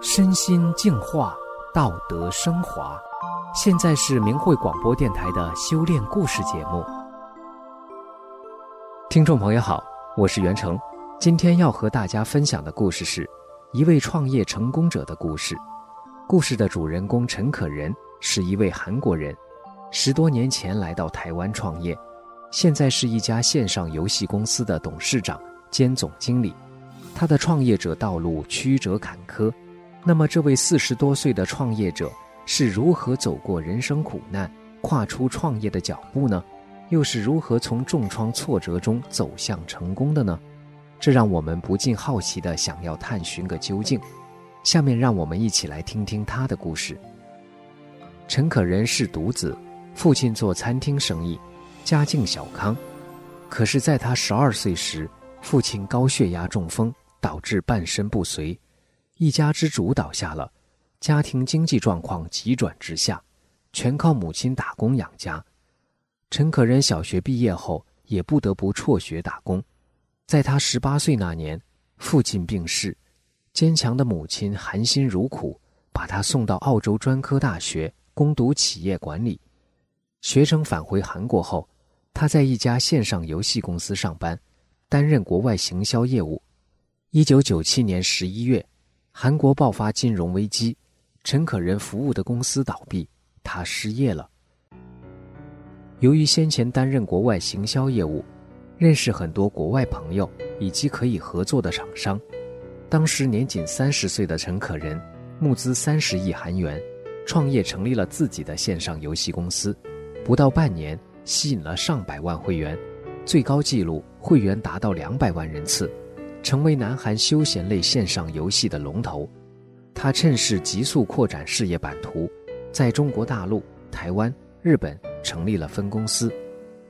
身心净化，道德升华。现在是明慧广播电台的修炼故事节目。听众朋友好，我是袁成，今天要和大家分享的故事是一位创业成功者的故事。故事的主人公陈可仁是一位韩国人，十多年前来到台湾创业，现在是一家线上游戏公司的董事长兼总经理。他的创业者道路曲折坎坷。那么，这位四十多岁的创业者是如何走过人生苦难，跨出创业的脚步呢？又是如何从重创挫折中走向成功的呢？这让我们不禁好奇地想要探寻个究竟。下面，让我们一起来听听他的故事。陈可仁是独子，父亲做餐厅生意，家境小康。可是，在他十二岁时，父亲高血压中风，导致半身不遂。一家之主倒下了，家庭经济状况急转直下，全靠母亲打工养家。陈可仁小学毕业后也不得不辍学打工。在他十八岁那年，父亲病逝，坚强的母亲含辛茹苦，把他送到澳洲专科大学攻读企业管理。学生返回韩国后，他在一家线上游戏公司上班，担任国外行销业务。一九九七年十一月。韩国爆发金融危机，陈可仁服务的公司倒闭，他失业了。由于先前担任国外行销业务，认识很多国外朋友以及可以合作的厂商，当时年仅三十岁的陈可仁募资三十亿韩元，创业成立了自己的线上游戏公司，不到半年吸引了上百万会员，最高纪录会员达到两百万人次。成为南韩休闲类线上游戏的龙头，他趁势急速扩展事业版图，在中国大陆、台湾、日本成立了分公司，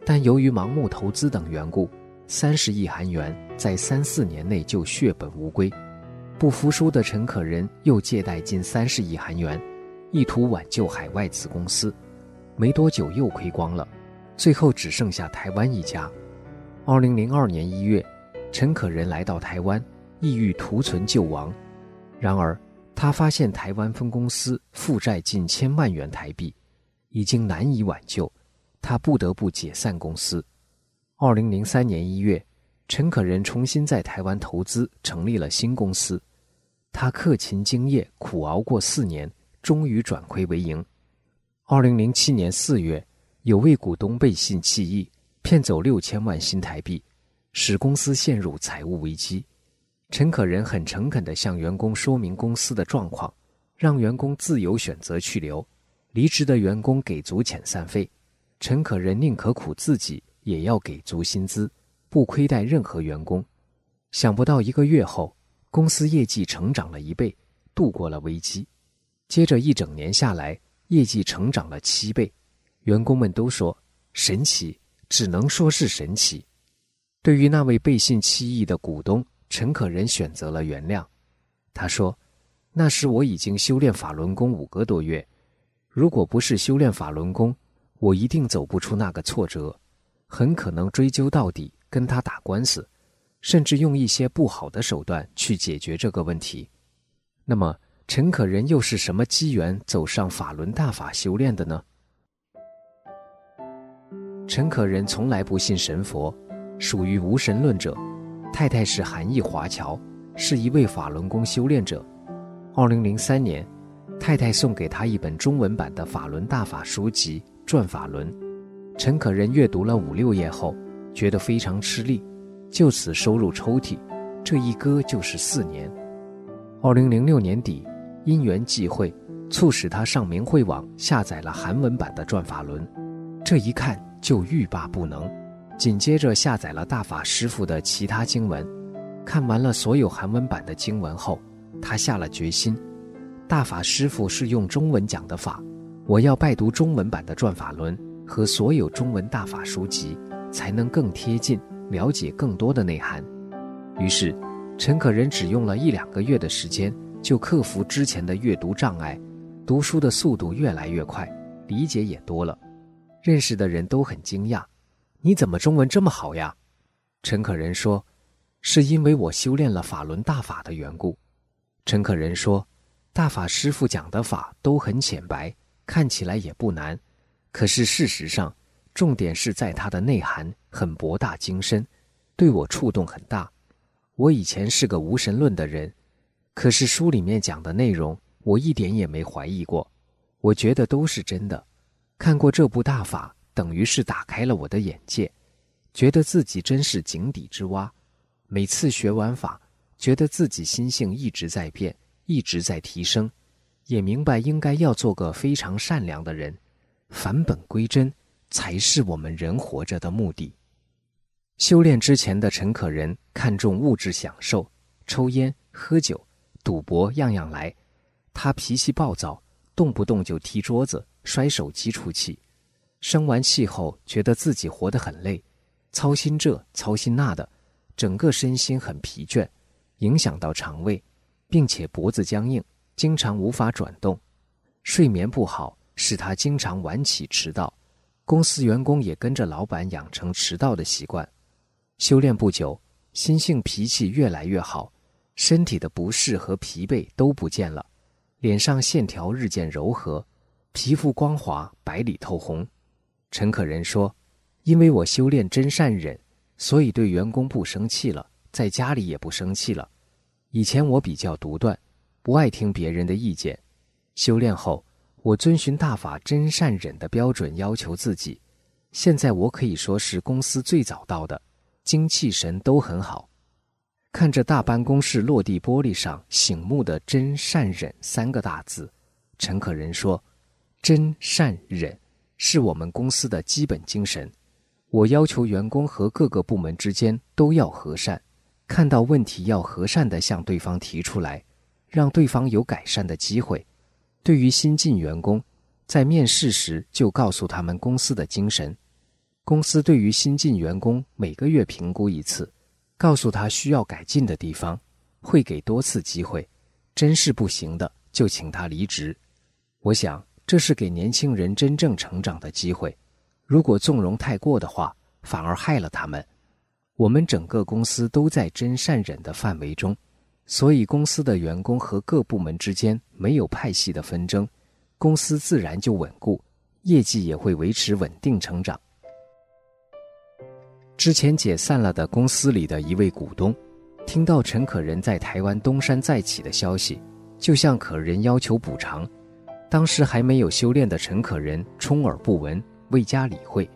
但由于盲目投资等缘故，三十亿韩元在三四年内就血本无归。不服输的陈可仁又借贷近三十亿韩元，意图挽救海外子公司，没多久又亏光了，最后只剩下台湾一家。二零零二年一月。陈可仁来到台湾，意欲图存救亡，然而他发现台湾分公司负债近千万元台币，已经难以挽救，他不得不解散公司。二零零三年一月，陈可仁重新在台湾投资，成立了新公司。他克勤敬业，苦熬过四年，终于转亏为盈。二零零七年四月，有位股东背信弃义，骗走六千万新台币。使公司陷入财务危机，陈可仁很诚恳地向员工说明公司的状况，让员工自由选择去留，离职的员工给足遣散费，陈可仁宁可苦自己也要给足薪资，不亏待任何员工。想不到一个月后，公司业绩成长了一倍，度过了危机。接着一整年下来，业绩成长了七倍，员工们都说神奇，只能说是神奇。对于那位背信弃义的股东，陈可仁选择了原谅。他说：“那时我已经修炼法轮功五个多月，如果不是修炼法轮功，我一定走不出那个挫折，很可能追究到底，跟他打官司，甚至用一些不好的手段去解决这个问题。”那么，陈可仁又是什么机缘走上法轮大法修炼的呢？陈可仁从来不信神佛。属于无神论者，太太是韩裔华侨，是一位法轮功修炼者。二零零三年，太太送给他一本中文版的法轮大法书籍《转法轮》。陈可仁阅读了五六页后，觉得非常吃力，就此收入抽屉。这一搁就是四年。二零零六年底，因缘际会，促使他上明慧网下载了韩文版的《转法轮》，这一看就欲罢不能。紧接着下载了大法师父的其他经文，看完了所有韩文版的经文后，他下了决心：大法师父是用中文讲的法，我要拜读中文版的《转法轮》和所有中文大法书籍，才能更贴近了解更多的内涵。于是，陈可仁只用了一两个月的时间，就克服之前的阅读障碍，读书的速度越来越快，理解也多了，认识的人都很惊讶。你怎么中文这么好呀？陈可仁说：“是因为我修炼了法轮大法的缘故。”陈可仁说：“大法师父讲的法都很浅白，看起来也不难，可是事实上，重点是在它的内涵很博大精深，对我触动很大。我以前是个无神论的人，可是书里面讲的内容，我一点也没怀疑过，我觉得都是真的。看过这部大法，等于是打开了我的眼界，觉得自己真是井底之蛙。每次学完法，觉得自己心性一直在变，一直在提升，也明白应该要做个非常善良的人，返本归真，才是我们人活着的目的。修炼之前的陈可仁看重物质享受，抽烟、喝酒、赌博，样样来。他脾气暴躁，动不动就踢桌子、摔手机出气。生完气后，觉得自己活得很累，操心这操心那的，整个身心很疲倦，影响到肠胃，并且脖子僵硬，经常无法转动。睡眠不好，使他经常晚起迟到。公司员工也跟着老板养成迟到的习惯。修炼不久，心性脾气越来越好，身体的不适和疲惫都不见了。脸上线条日渐柔和，皮肤光滑，白里透红。陈可仁说：“因为我修炼真善忍，所以对员工不生气了，在家里也不生气了。以前我比较独断，不爱听别人的意见。修炼后，我遵循大法真善忍的标准要求自己。现在我可以说是公司最早到的，精气神都很好。”看着大办公室落地玻璃上醒目的“真善忍”三个大字，陈可仁说：“真善忍是我们公司的基本精神。我要求员工和各个部门之间都要和善，看到问题要和善地向对方提出来，让对方有改善的机会。对于新进员工，在面试时就告诉他们公司的精神。公司对于新进员工每个月评估一次。”告诉他需要改进的地方，会给多次机会，真是不行的就请他离职。我想这是给年轻人真正成长的机会。如果纵容太过的话，反而害了他们。我们整个公司都在真善忍的范围中，所以公司的员工和各部门之间没有派系的纷争，公司自然就稳固，业绩也会维持稳定成长。之前解散了的公司里的一位股东，听到陈可仁在台湾东山再起的消息，就向可仁要求补偿。当时还没有修炼的陈可仁充耳不闻，未加理会。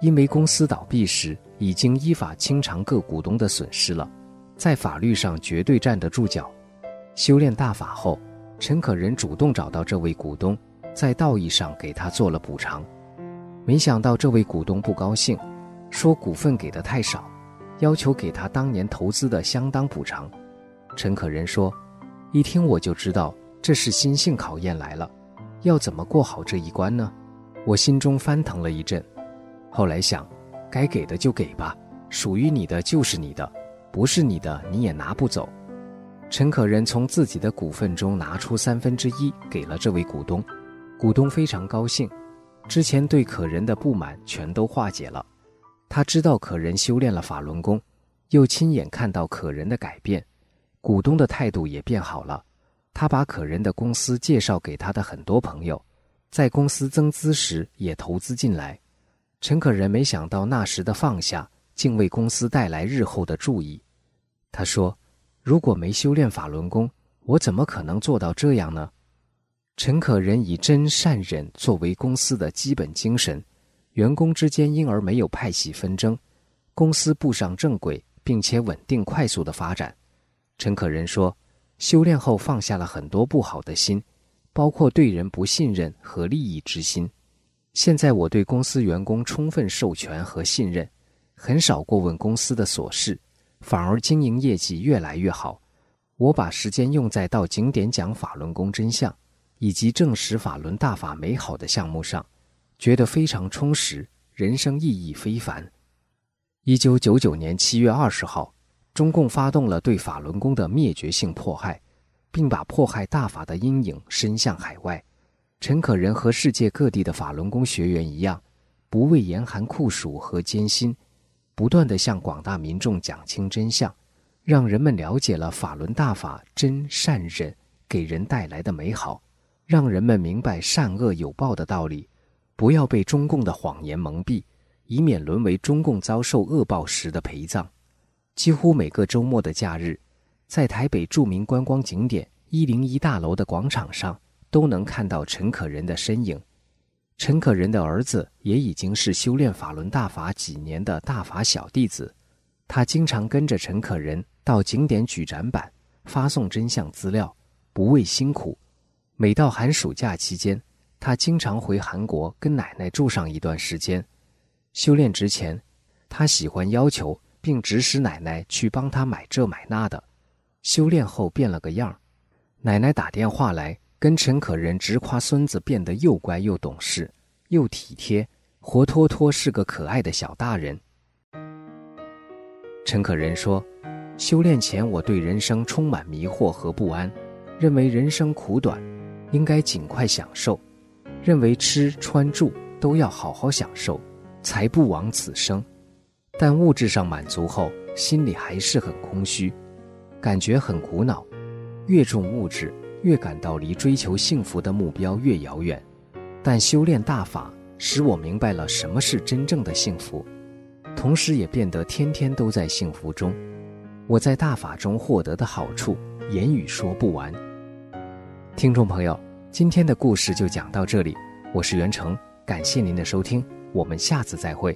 因为公司倒闭时已经依法清偿各股东的损失了，在法律上绝对站得住脚。修炼大法后，陈可仁主动找到这位股东，在道义上给他做了补偿。没想到这位股东不高兴。说股份给的太少，要求给他当年投资的相当补偿。陈可仁说：“一听我就知道这是心性考验来了，要怎么过好这一关呢？”我心中翻腾了一阵，后来想，该给的就给吧，属于你的就是你的，不是你的你也拿不走。陈可仁从自己的股份中拿出三分之一给了这位股东，股东非常高兴，之前对可仁的不满全都化解了。他知道可仁修炼了法轮功，又亲眼看到可仁的改变，股东的态度也变好了。他把可人的公司介绍给他的很多朋友，在公司增资时也投资进来。陈可仁没想到那时的放下，竟为公司带来日后的注意。他说：“如果没修炼法轮功，我怎么可能做到这样呢？”陈可仁以真善忍作为公司的基本精神。员工之间因而没有派系纷争，公司步上正轨，并且稳定快速的发展。陈可仁说：“修炼后放下了很多不好的心，包括对人不信任和利益之心。现在我对公司员工充分授权和信任，很少过问公司的琐事，反而经营业绩越来越好。我把时间用在到景点讲法轮功真相，以及证实法轮大法美好的项目上。”觉得非常充实，人生意义非凡。一九九九年七月二十号，中共发动了对法轮功的灭绝性迫害，并把迫害大法的阴影伸向海外。陈可仁和世界各地的法轮功学员一样，不畏严寒酷暑和艰辛，不断地向广大民众讲清真相，让人们了解了法轮大法真善忍给人带来的美好，让人们明白善恶有报的道理，不要被中共的谎言蒙蔽，以免沦为中共遭受恶报时的陪葬。几乎每个周末的假日，在台北著名观光景点一零一大楼的广场上，都能看到陈可仁的身影。陈可仁的儿子也已经是修炼法轮大法几年的大法小弟子，他经常跟着陈可仁到景点举展板，发送真相资料，不畏辛苦。每到寒暑假期间，他经常回韩国跟奶奶住上一段时间。修炼之前，他喜欢要求并指使奶奶去帮他买这买那的。修炼后变了个样，奶奶打电话来。跟陈可仁直夸孙子变得又乖又懂事，又体贴，活脱脱是个可爱的小大人。陈可仁说：“修炼前，我对人生充满迷惑和不安，认为人生苦短，应该尽快享受，认为吃穿住都要好好享受，才不枉此生。但物质上满足后，心里还是很空虚，感觉很苦恼，越重物质。”越感到离追求幸福的目标越遥远，但修炼大法使我明白了什么是真正的幸福，同时也变得天天都在幸福中。我在大法中获得的好处，言语说不完。听众朋友，今天的故事就讲到这里，我是袁成，感谢您的收听，我们下次再会。